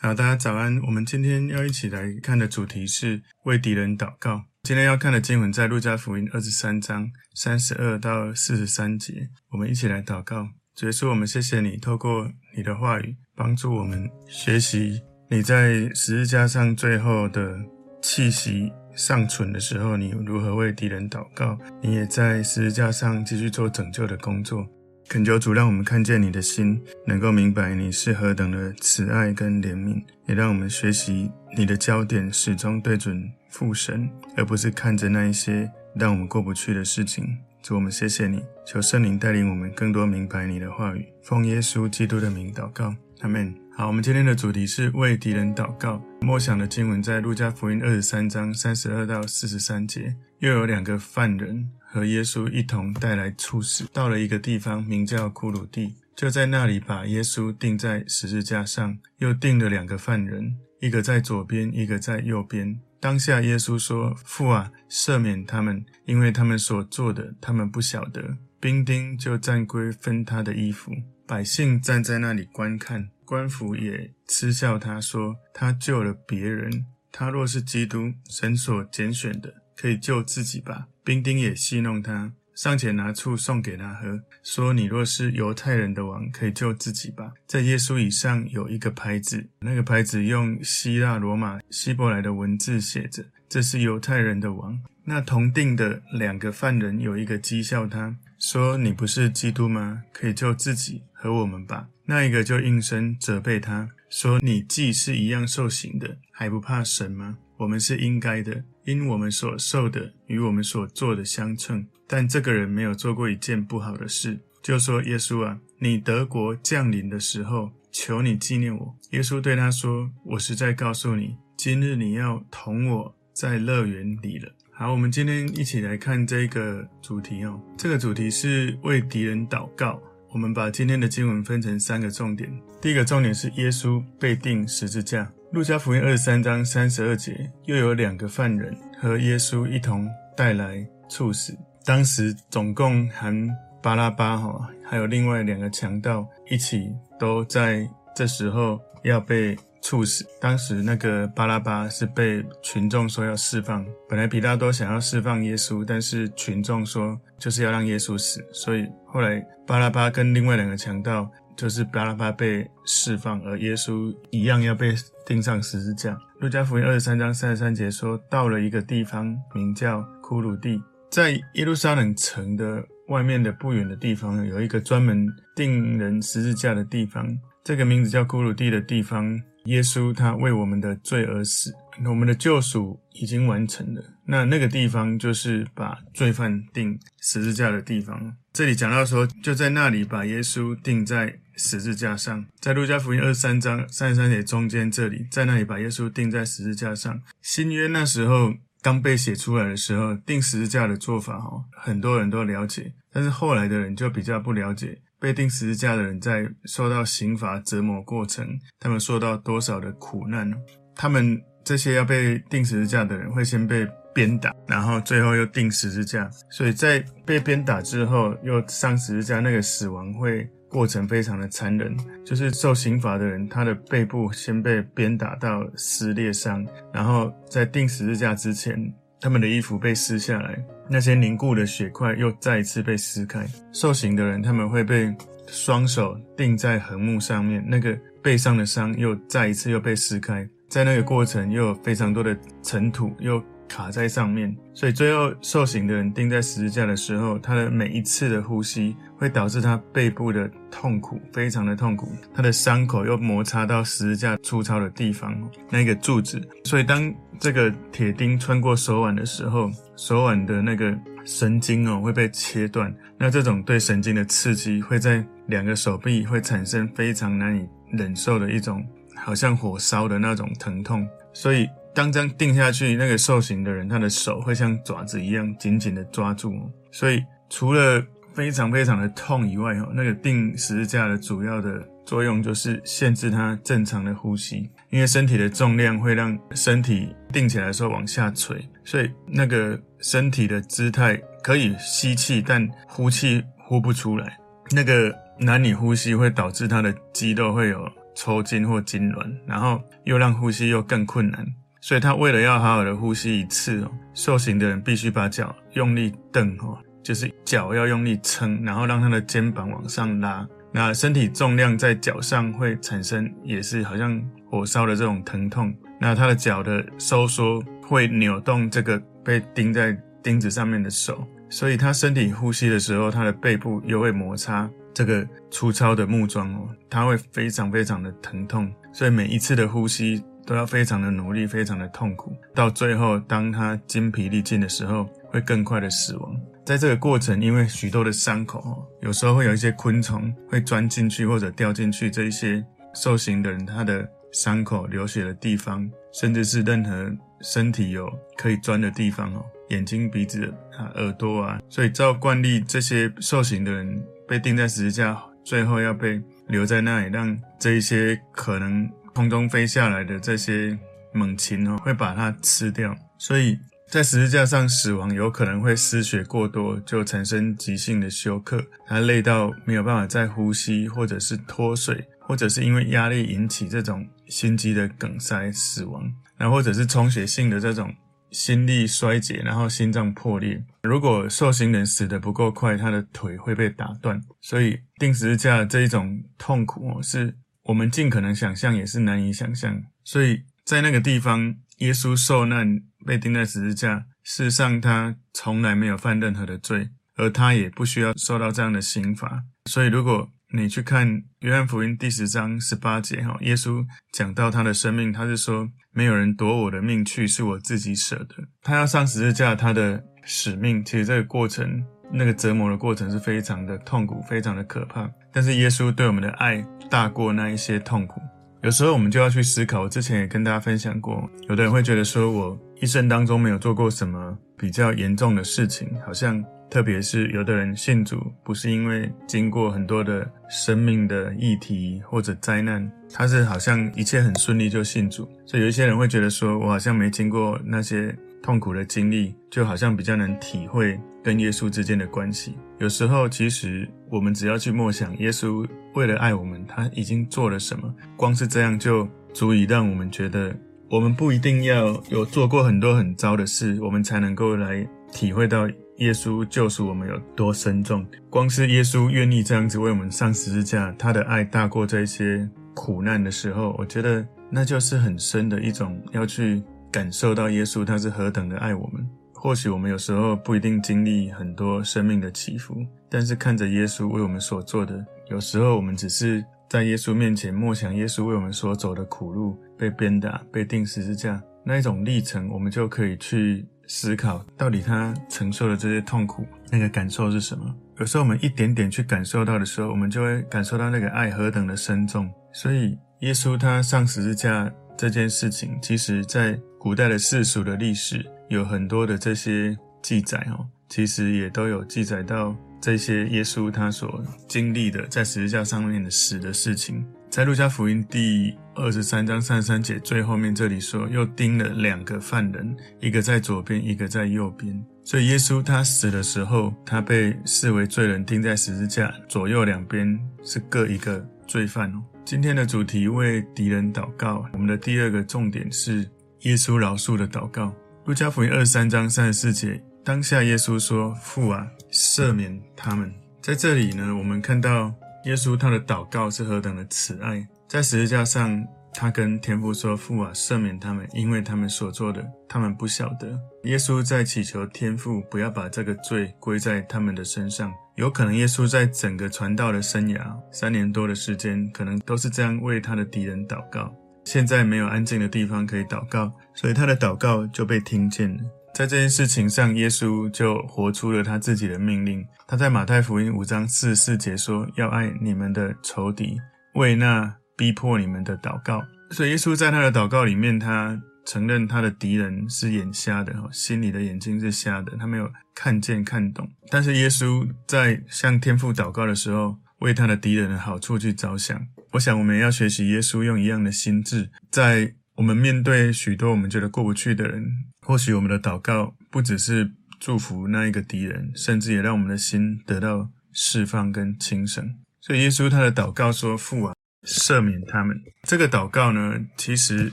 好，大家早安。我们今天要一起来看的主题是为敌人祷告。今天要看的经文在路加福音二十三章三十二到四十三节。我们一起来祷告。主耶稣，我们谢谢你，透过你的话语帮助我们学习你在十字架上最后的气息尚存的时候，你如何为敌人祷告。你也在十字架上继续做拯救的工作。恳求主，让我们看见你的心，能够明白你是何等的慈爱跟怜悯，也让我们学习你的焦点始终对准父神，而不是看着那一些让我们过不去的事情。主，我们谢谢你，求圣灵带领我们更多明白你的话语。奉耶稣基督的名祷告，阿门。好，我们今天的主题是为敌人祷告。默想的经文在路加福音二十三章三十二到四十三节，又有两个犯人。和耶稣一同带来处死，到了一个地方，名叫库鲁地，就在那里把耶稣钉在十字架上，又钉了两个犯人，一个在左边，一个在右边。当下耶稣说：“父啊，赦免他们，因为他们所做的，他们不晓得。”兵丁就暂归分他的衣服，百姓站在那里观看，官府也嗤笑他说：“他救了别人，他若是基督，神所拣选的。”可以救自己吧。兵丁也戏弄他，上前拿醋送给他喝，说：“你若是犹太人的王，可以救自己吧。”在耶稣以上有一个牌子，那个牌子用希腊、罗马、希伯来的文字写着：“这是犹太人的王。”那同定的两个犯人有一个讥笑他，说：“你不是基督吗？可以救自己和我们吧。”那一个就应声责备他，说：“你既是一样受刑的，还不怕神吗？我们是应该的。”因我们所受的与我们所做的相称，但这个人没有做过一件不好的事。就说：“耶稣啊，你德国降临的时候，求你纪念我。”耶稣对他说：“我实在告诉你，今日你要同我在乐园里了。”好，我们今天一起来看这个主题哦。这个主题是为敌人祷告。我们把今天的经文分成三个重点。第一个重点是耶稣被钉十字架。路加福音二十三章三十二节，又有两个犯人和耶稣一同带来处死。当时总共含巴拉巴哈，还有另外两个强盗一起都在这时候要被处死。当时那个巴拉巴是被群众说要释放，本来彼拉多想要释放耶稣，但是群众说就是要让耶稣死，所以后来巴拉巴跟另外两个强盗。就是巴拉巴被释放，而耶稣一样要被钉上十字架。路加福音二十三章三十三节说，到了一个地方，名叫骷髅地，在耶路撒冷城的外面的不远的地方，有一个专门钉人十字架的地方。这个名字叫骷髅地的地方，耶稣他为我们的罪而死，我们的救赎已经完成了。那那个地方就是把罪犯钉十字架的地方。这里讲到说，就在那里把耶稣钉在十字架上，在路加福音二十三章三十三节中间这里，在那里把耶稣钉在十字架上。新约那时候刚被写出来的时候，钉十字架的做法哈，很多人都了解，但是后来的人就比较不了解，被钉十字架的人在受到刑罚折磨过程，他们受到多少的苦难。他们这些要被钉十字架的人，会先被鞭打，然后最后又钉十字架，所以在被鞭打之后又上十字架，那个死亡会过程非常的残忍。就是受刑罚的人，他的背部先被鞭打到撕裂伤，然后在钉十字架之前，他们的衣服被撕下来，那些凝固的血块又再一次被撕开。受刑的人，他们会被双手钉在横木上面，那个背上的伤又再一次又被撕开，在那个过程又有非常多的尘土又。卡在上面，所以最后受刑的人钉在十字架的时候，他的每一次的呼吸会导致他背部的痛苦，非常的痛苦。他的伤口又摩擦到十字架粗糙的地方，那个柱子。所以当这个铁钉穿过手腕的时候，手腕的那个神经哦会被切断。那这种对神经的刺激会在两个手臂会产生非常难以忍受的一种，好像火烧的那种疼痛。所以。当这样钉下去，那个受刑的人，他的手会像爪子一样紧紧的抓住。所以除了非常非常的痛以外，哈，那个钉十字架的主要的作用就是限制他正常的呼吸，因为身体的重量会让身体定起来的时候往下垂，所以那个身体的姿态可以吸气，但呼气呼不出来。那个难以呼吸，会导致他的肌肉会有抽筋或痉挛，然后又让呼吸又更困难。所以他为了要好好的呼吸一次哦，受刑的人必须把脚用力蹬哦，就是脚要用力撑，然后让他的肩膀往上拉。那身体重量在脚上会产生，也是好像火烧的这种疼痛。那他的脚的收缩会扭动这个被钉在钉子上面的手，所以他身体呼吸的时候，他的背部又会摩擦这个粗糙的木桩哦，他会非常非常的疼痛。所以每一次的呼吸都要非常的努力，非常的痛苦。到最后，当他筋疲力尽的时候，会更快的死亡。在这个过程，因为许多的伤口哦，有时候会有一些昆虫会钻进去或者掉进去，这一些受刑的人他的伤口流血的地方，甚至是任何身体有可以钻的地方哦，眼睛、鼻子啊、耳朵啊，所以照惯例，这些受刑的人被钉在十字架，最后要被留在那里，让这一些可能空中飞下来的这些猛禽哦，会把它吃掉，所以。在十字架上死亡，有可能会失血过多，就产生急性的休克，他累到没有办法再呼吸，或者是脱水，或者是因为压力引起这种心肌的梗塞死亡，然后或者是充血性的这种心力衰竭，然后心脏破裂。如果受刑人死得不够快，他的腿会被打断。所以钉十字架这一种痛苦，是我们尽可能想象，也是难以想象。所以在那个地方，耶稣受难。被钉在十字架，事实上他从来没有犯任何的罪，而他也不需要受到这样的刑罚。所以，如果你去看约翰福音第十章十八节，哈，耶稣讲到他的生命，他是说：“没有人夺我的命去，是我自己舍的。”他要上十字架，他的使命，其实这个过程，那个折磨的过程是非常的痛苦，非常的可怕。但是耶稣对我们的爱大过那一些痛苦。有时候我们就要去思考，我之前也跟大家分享过，有的人会觉得说，我一生当中没有做过什么比较严重的事情，好像特别是有的人信主，不是因为经过很多的生命的议题或者灾难，他是好像一切很顺利就信主，所以有一些人会觉得说，我好像没经过那些痛苦的经历，就好像比较能体会跟耶稣之间的关系。有时候其实我们只要去默想耶稣。为了爱我们，他已经做了什么？光是这样就足以让我们觉得，我们不一定要有做过很多很糟的事，我们才能够来体会到耶稣救赎我们有多深重。光是耶稣愿意这样子为我们上十字架，他的爱大过这些苦难的时候，我觉得那就是很深的一种要去感受到耶稣他是何等的爱我们。或许我们有时候不一定经历很多生命的起伏，但是看着耶稣为我们所做的。有时候我们只是在耶稣面前默想耶稣为我们所走的苦路，被鞭打、被钉十字架那一种历程，我们就可以去思考，到底他承受的这些痛苦，那个感受是什么？有时候我们一点点去感受到的时候，我们就会感受到那个爱何等的深重。所以，耶稣他上十字架这件事情，其实在古代的世俗的历史有很多的这些记载哦，其实也都有记载到。这些耶稣他所经历的在十字架上面的死的事情，在路加福音第二十三章三十三节最后面这里说，又钉了两个犯人，一个在左边，一个在右边。所以耶稣他死的时候，他被视为罪人，钉在十字架，左右两边是各一个罪犯哦。今天的主题为敌人祷告，我们的第二个重点是耶稣饶恕的祷告。路加福音二十三章三十四节。当下，耶稣说：“父啊，赦免他们。”在这里呢，我们看到耶稣他的祷告是何等的慈爱。在十字架上，他跟天父说：“父啊，赦免他们，因为他们所做的，他们不晓得。”耶稣在祈求天父不要把这个罪归在他们的身上。有可能耶稣在整个传道的生涯三年多的时间，可能都是这样为他的敌人祷告。现在没有安静的地方可以祷告，所以他的祷告就被听见了。在这件事情上，耶稣就活出了他自己的命令。他在马太福音五章四十四节说：“要爱你们的仇敌，为那逼迫你们的祷告。”所以，耶稣在他的祷告里面，他承认他的敌人是眼瞎的，心里的眼睛是瞎的，他没有看见看懂。但是，耶稣在向天父祷告的时候，为他的敌人的好处去着想。我想，我们要学习耶稣用一样的心智，在我们面对许多我们觉得过不去的人。或许我们的祷告不只是祝福那一个敌人，甚至也让我们的心得到释放跟轻省。所以耶稣他的祷告说：“父啊，赦免他们。”这个祷告呢，其实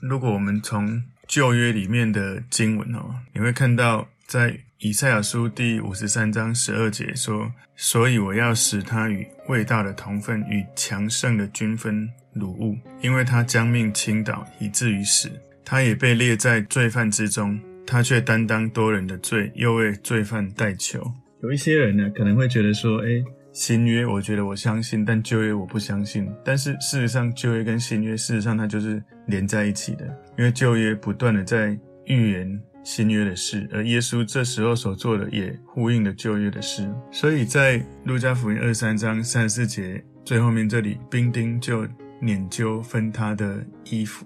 如果我们从旧约里面的经文哦，你会看到在以赛亚书第五十三章十二节说：“所以我要使他与伟大的同分，与强盛的均分掳物，因为他将命倾倒，以至于死。他也被列在罪犯之中，他却担当多人的罪，又为罪犯代求。”有一些人呢，可能会觉得说：“诶，新约我觉得我相信，但旧约我不相信。”但是事实上，旧约跟新约事实上它就是连在一起的。因为旧约不断的在预言新约的事，而耶稣这时候所做的也呼应了旧约的事。所以在路加福音二三章三十四节最后面这里，兵丁就拈阄分他的衣服。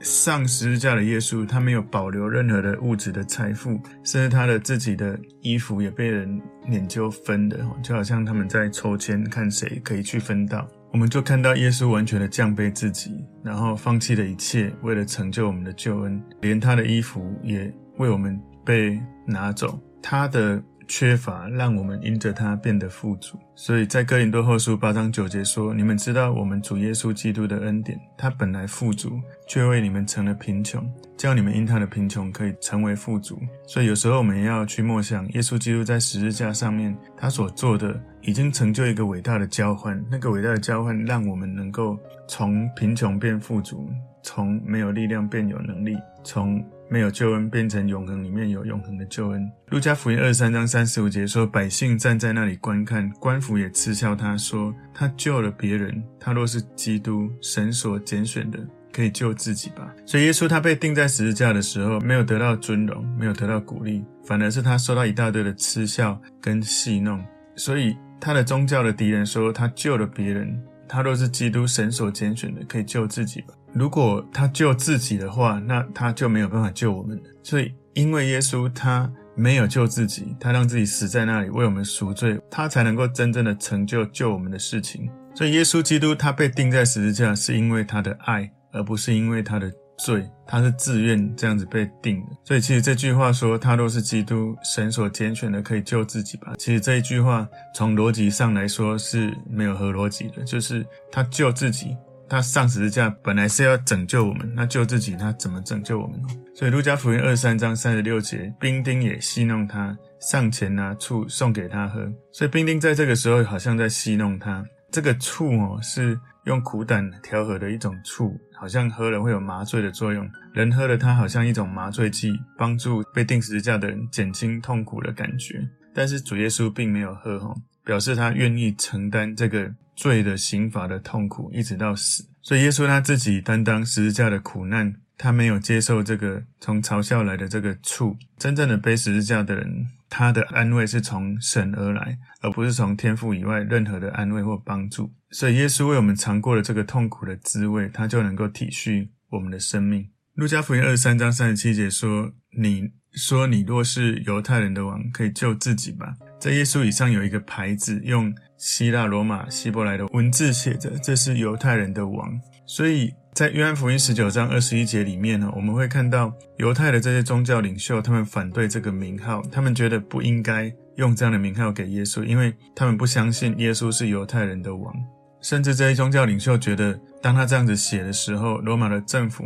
上十字架的耶稣，他没有保留任何的物质的财富，甚至他的自己的衣服也被人拈阄分的，就好像他们在抽签看谁可以去分到。我们就看到耶稣完全的降卑自己，然后放弃了一切，为了成就我们的救恩，连他的衣服也为我们被拿走。他的缺乏让我们因着他变得富足。所以在哥林多后书八章九节说：“你们知道我们主耶稣基督的恩典，他本来富足，却为你们成了贫穷，叫你们因他的贫穷可以成为富足。”所以有时候我们也要去默想，耶稣基督在十字架上面他所做的。已经成就一个伟大的交换，那个伟大的交换让我们能够从贫穷变富足，从没有力量变有能力，从没有救恩变成永恒里面有永恒的救恩。路加福音二十三章三十五节说：“百姓站在那里观看，官府也嗤笑他说：他救了别人，他若是基督，神所拣选的，可以救自己吧。”所以耶稣他被钉在十字架的时候，没有得到尊荣，没有得到鼓励，反而是他受到一大堆的嗤笑跟戏弄，所以。他的宗教的敌人说：“他救了别人，他若是基督神所拣选的，可以救自己吧？如果他救自己的话，那他就没有办法救我们了。所以，因为耶稣他没有救自己，他让自己死在那里为我们赎罪，他才能够真正的成就救我们的事情。所以，耶稣基督他被钉在十字架，是因为他的爱，而不是因为他的。罪，他是自愿这样子被定的，所以其实这句话说他若是基督，神所拣选的，可以救自己吧。其实这一句话从逻辑上来说是没有合逻辑的，就是他救自己，他上十字架本来是要拯救我们，那救自己他怎么拯救我们呢？所以路加福音二三章三十六节，兵丁也戏弄他，上前拿醋送给他喝。所以兵丁在这个时候好像在戏弄他，这个醋哦是用苦胆调和的一种醋。好像喝了会有麻醉的作用，人喝了它好像一种麻醉剂，帮助被钉十字架的人减轻痛苦的感觉。但是主耶稣并没有喝，吼，表示他愿意承担这个罪的刑罚的痛苦，一直到死。所以耶稣他自己担当十字架的苦难，他没有接受这个从嘲笑来的这个醋。真正的背十字架的人，他的安慰是从神而来，而不是从天父以外任何的安慰或帮助。所以耶稣为我们尝过了这个痛苦的滋味，他就能够体恤我们的生命。路加福音二十三章三十七节说：“你说你若是犹太人的王，可以救自己吧。”在耶稣以上有一个牌子，用希腊、罗马、希伯来的文字写着：“这是犹太人的王。”所以在约翰福音十九章二十一节里面呢，我们会看到犹太的这些宗教领袖，他们反对这个名号，他们觉得不应该用这样的名号给耶稣，因为他们不相信耶稣是犹太人的王。甚至这些宗教领袖觉得，当他这样子写的时候，罗马的政府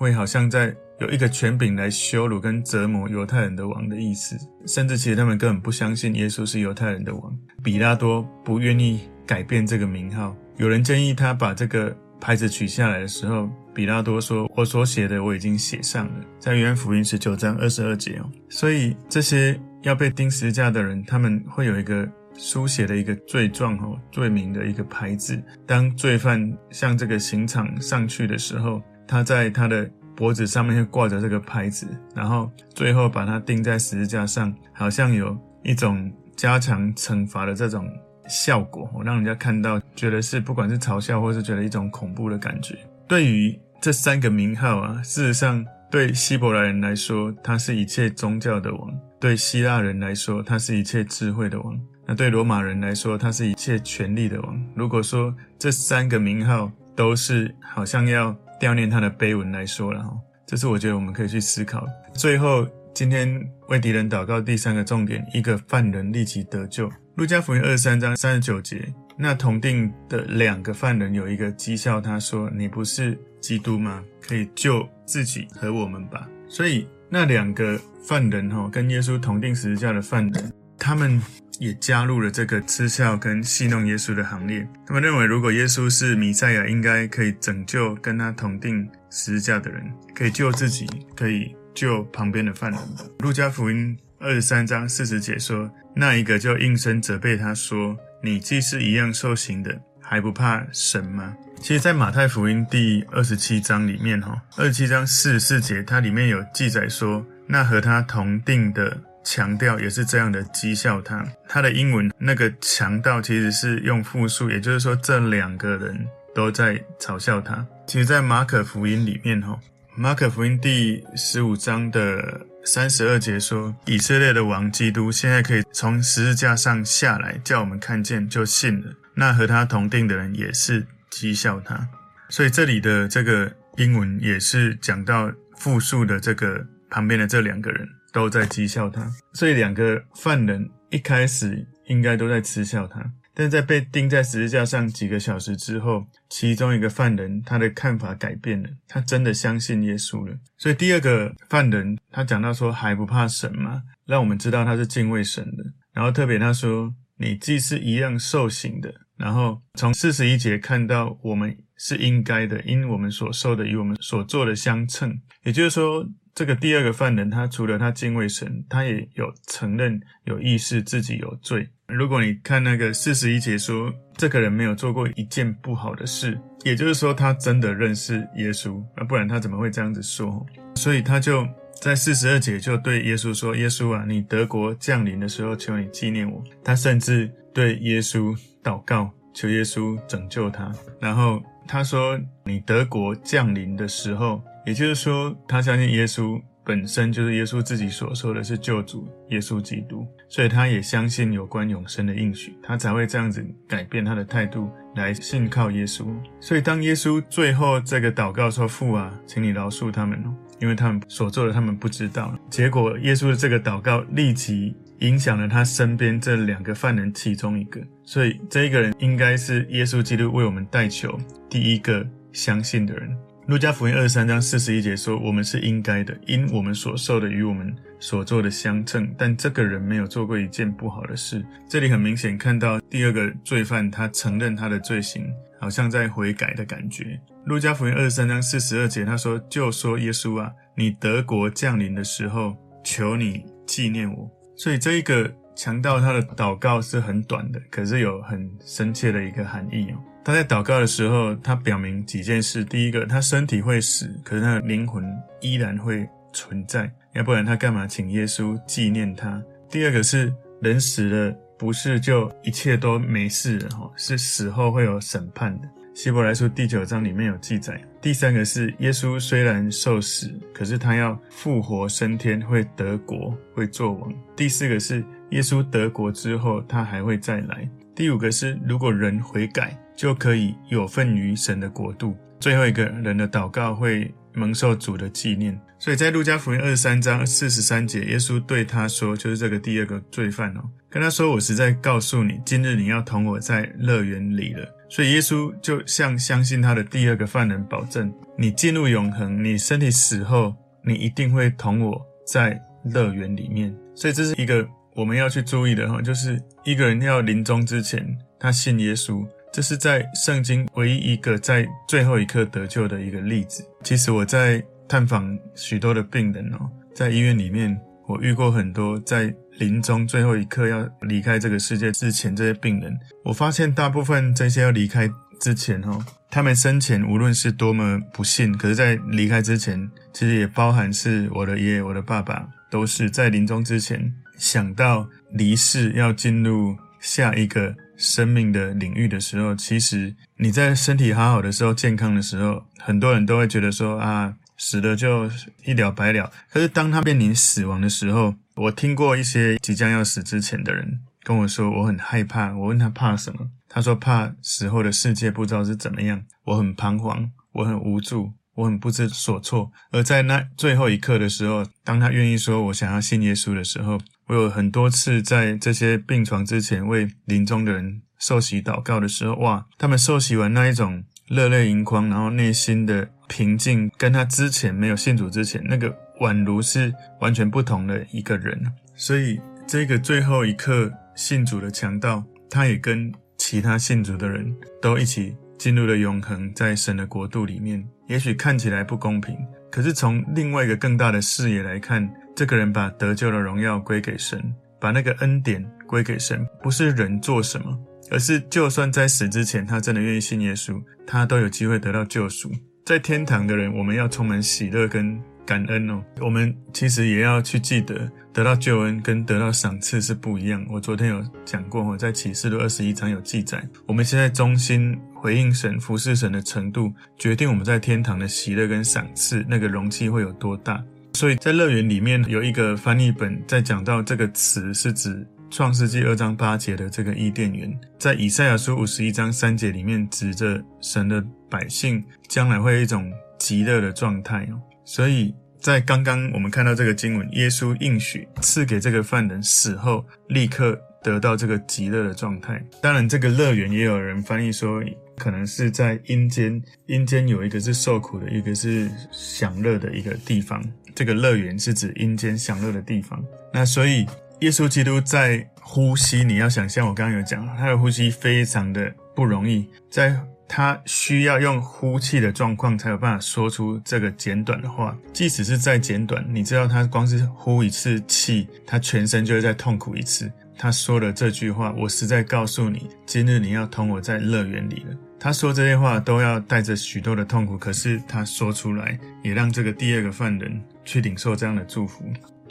会好像在有一个权柄来羞辱跟折磨犹太人的王的意思。甚至其实他们根本不相信耶稣是犹太人的王。比拉多不愿意改变这个名号，有人建议他把这个。牌子取下来的时候，比拉多说：“我所写的我已经写上了，在约翰福音十九章二十二节哦。所以这些要被钉十字架的人，他们会有一个书写的一个罪状哦，罪名的一个牌子。当罪犯向这个刑场上去的时候，他在他的脖子上面会挂着这个牌子，然后最后把它钉在十字架上，好像有一种加强惩罚的这种。”效果，我让人家看到，觉得是不管是嘲笑，或是觉得一种恐怖的感觉。对于这三个名号啊，事实上对希伯来人来说，他是一切宗教的王；对希腊人来说，他是一切智慧的王；那对罗马人来说，他是一切权力的王。如果说这三个名号都是好像要悼念他的碑文来说了哈，这是我觉得我们可以去思考。最后，今天为敌人祷告第三个重点，一个犯人立即得救。路加福音二十三章三十九节，那同定的两个犯人有一个讥笑他说：“你不是基督吗？可以救自己和我们吧。”所以那两个犯人哈，跟耶稣同定十字架的犯人，他们也加入了这个嗤笑跟戏弄耶稣的行列。他们认为，如果耶稣是弥赛亚，应该可以拯救跟他同钉十字架的人，可以救自己，可以救旁边的犯人。路加福音二十三章四十节说，那一个就应声责备他说：“你既是一样受刑的，还不怕神吗？”其实，在马太福音第二十七章里面，哈，二十七章四十四节，它里面有记载说，那和他同钉的强调也是这样的讥笑他。他的英文那个强盗其实是用复数，也就是说，这两个人都在嘲笑他。其实，在马可福音里面，哈，马可福音第十五章的三十二节说，以色列的王基督现在可以从十字架上下来，叫我们看见就信了。那和他同钉的人也是。讥笑他，所以这里的这个英文也是讲到复数的这个旁边的这两个人都在讥笑他，所以两个犯人一开始应该都在嗤笑他，但在被钉在十字架上几个小时之后，其中一个犯人他的看法改变了，他真的相信耶稣了。所以第二个犯人他讲到说，还不怕神吗？让我们知道他是敬畏神的。然后特别他说，你既是一样受刑的。然后从四十一节看到，我们是应该的，因我们所受的与我们所做的相称。也就是说，这个第二个犯人，他除了他敬畏神，他也有承认、有意识自己有罪。如果你看那个四十一节说，这个人没有做过一件不好的事，也就是说，他真的认识耶稣，那，不然他怎么会这样子说？所以他就在四十二节就对耶稣说：“耶稣啊，你德国降临的时候，求你纪念我。”他甚至对耶稣。祷告，求耶稣拯救他。然后他说：“你德国降临的时候，也就是说，他相信耶稣本身就是耶稣自己所说的是救主耶稣基督，所以他也相信有关永生的应许，他才会这样子改变他的态度来信靠耶稣。所以当耶稣最后这个祷告说：‘父啊，请你饶恕他们哦，因为他们所做的他们不知道。’结果耶稣的这个祷告立即。”影响了他身边这两个犯人其中一个，所以这一个人应该是耶稣基督为我们代求第一个相信的人。路加福音二十三章四十一节说：“我们是应该的，因我们所受的与我们所做的相称。”但这个人没有做过一件不好的事。这里很明显看到第二个罪犯他承认他的罪行，好像在悔改的感觉。路加福音二十三章四十二节他说：“就说耶稣啊，你德国降临的时候，求你纪念我。”所以这一个强盗他的祷告是很短的，可是有很深切的一个含义哦。他在祷告的时候，他表明几件事：第一个，他身体会死，可是他的灵魂依然会存在，要不然他干嘛请耶稣纪念他？第二个是人死了，不是就一切都没事了哈，是死后会有审判的。希伯来书第九章里面有记载。第三个是耶稣虽然受死，可是他要复活升天，会得国，会做王。第四个是耶稣得国之后，他还会再来。第五个是如果人悔改，就可以有份于神的国度。最后一个人的祷告会蒙受主的纪念。所以在路加福音二十三章四十三节，耶稣对他说，就是这个第二个罪犯哦，跟他说：“我实在告诉你，今日你要同我在乐园里了。”所以耶稣就向相信他的第二个犯人保证：你进入永恒，你身体死后，你一定会同我在乐园里面。所以这是一个我们要去注意的哈，就是一个人要临终之前，他信耶稣，这是在圣经唯一一个在最后一刻得救的一个例子。其实我在探访许多的病人哦，在医院里面，我遇过很多在。临终最后一刻要离开这个世界之前，这些病人，我发现大部分这些要离开之前，哈，他们生前无论是多么不幸，可是，在离开之前，其实也包含是我的爷爷、我的爸爸，都是在临终之前想到离世要进入下一个生命的领域的时候，其实你在身体好好的时候、健康的时候，很多人都会觉得说啊，死了就一了百了。可是当他面临死亡的时候，我听过一些即将要死之前的人跟我说，我很害怕。我问他怕什么，他说怕死后的世界不知道是怎么样。我很彷徨，我很无助，我很不知所措。而在那最后一刻的时候，当他愿意说“我想要信耶稣”的时候，我有很多次在这些病床之前为临终的人受洗祷告的时候，哇，他们受洗完那一种热泪盈眶，然后内心的平静，跟他之前没有信主之前那个宛如是完全不同的一个人。所以这个最后一刻信主的强盗，他也跟其他信主的人都一起进入了永恒，在神的国度里面。也许看起来不公平，可是从另外一个更大的视野来看。这个人把得救的荣耀归给神，把那个恩典归给神，不是人做什么，而是就算在死之前，他真的愿意信耶稣，他都有机会得到救赎。在天堂的人，我们要充满喜乐跟感恩哦。我们其实也要去记得，得到救恩跟得到赏赐是不一样。我昨天有讲过，我在启示录二十一章有记载，我们现在忠心回应神、服侍神的程度，决定我们在天堂的喜乐跟赏赐那个容器会有多大。所以在乐园里面有一个翻译本在讲到这个词是指创世纪二章八节的这个伊甸园，在以赛亚书五十一章三节里面指着神的百姓将来会有一种极乐的状态哦。所以在刚刚我们看到这个经文，耶稣应许赐给这个犯人死后立刻得到这个极乐的状态。当然，这个乐园也有人翻译说。可能是在阴间，阴间有一个是受苦的，一个是享乐的一个地方。这个乐园是指阴间享乐的地方。那所以耶稣基督在呼吸，你要想象我刚刚有讲，他的呼吸非常的不容易，在他需要用呼气的状况才有办法说出这个简短的话。即使是再简短，你知道他光是呼一次气，他全身就会再痛苦一次。他说了这句话，我实在告诉你，今日你要同我在乐园里了。他说这些话都要带着许多的痛苦，可是他说出来，也让这个第二个犯人去领受这样的祝福。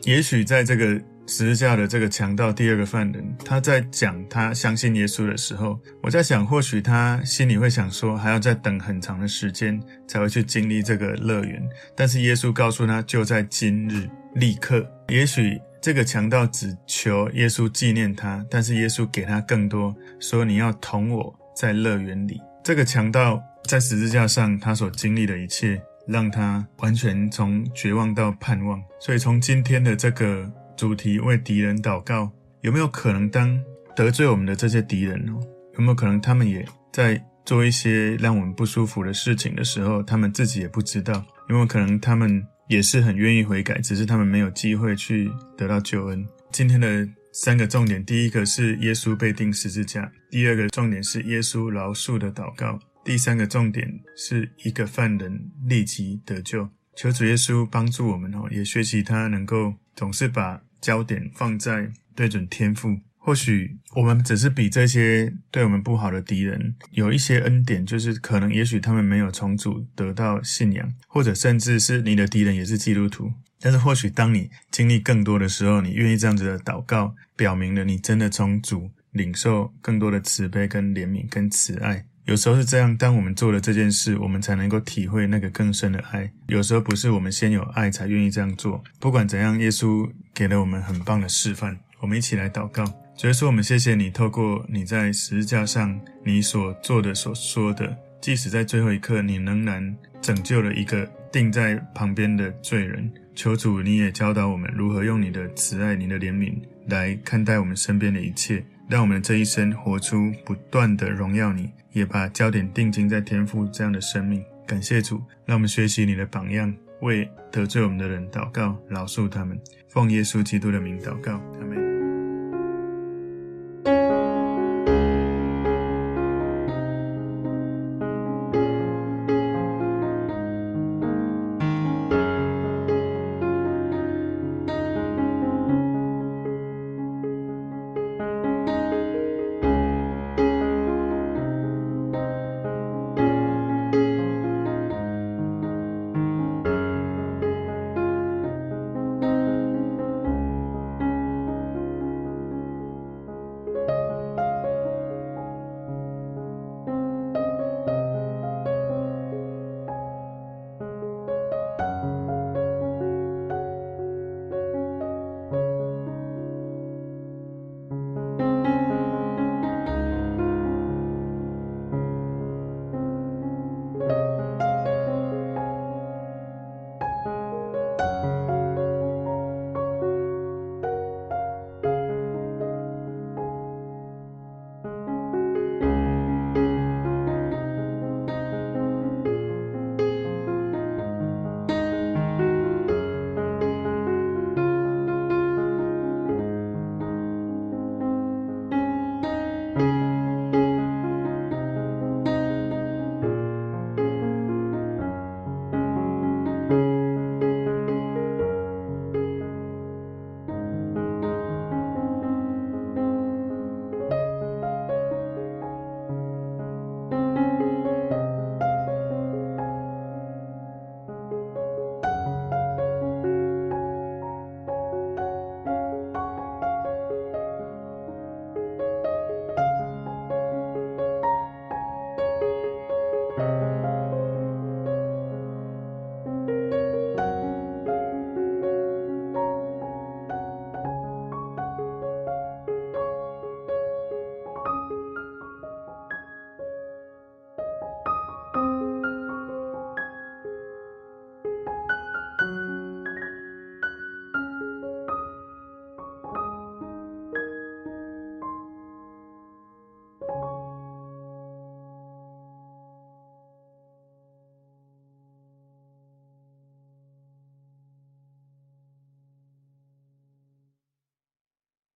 也许在这个十字架的这个强盗第二个犯人，他在讲他相信耶稣的时候，我在想，或许他心里会想说，还要再等很长的时间才会去经历这个乐园。但是耶稣告诉他，就在今日，立刻。也许这个强盗只求耶稣纪念他，但是耶稣给他更多，说你要同我在乐园里。这个强盗在十字架上，他所经历的一切，让他完全从绝望到盼望。所以，从今天的这个主题为敌人祷告，有没有可能当得罪我们的这些敌人哦，有没有可能他们也在做一些让我们不舒服的事情的时候，他们自己也不知道？有没有可能他们也是很愿意悔改，只是他们没有机会去得到救恩？今天的。三个重点，第一个是耶稣被钉十字架；第二个重点是耶稣饶恕的祷告；第三个重点是一个犯人立即得救。求主耶稣帮助我们哦，也学习他能够总是把焦点放在对准天赋。或许我们只是比这些对我们不好的敌人有一些恩典，就是可能也许他们没有从主得到信仰，或者甚至是你的敌人也是基督徒。但是或许当你经历更多的时候，你愿意这样子的祷告，表明了你真的从主领受更多的慈悲、跟怜悯、跟慈爱。有时候是这样，当我们做了这件事，我们才能够体会那个更深的爱。有时候不是我们先有爱才愿意这样做。不管怎样，耶稣给了我们很棒的示范。我们一起来祷告，主耶稣，我们谢谢你，透过你在十字架上你所做的、所说的，即使在最后一刻，你仍然拯救了一个钉在旁边的罪人。求主，你也教导我们如何用你的慈爱、你的怜悯来看待我们身边的一切，让我们这一生活出不断的荣耀你，也把焦点定睛在天赋这样的生命。感谢主，让我们学习你的榜样，为得罪我们的人祷告，饶恕他们。奉耶稣基督的名祷告。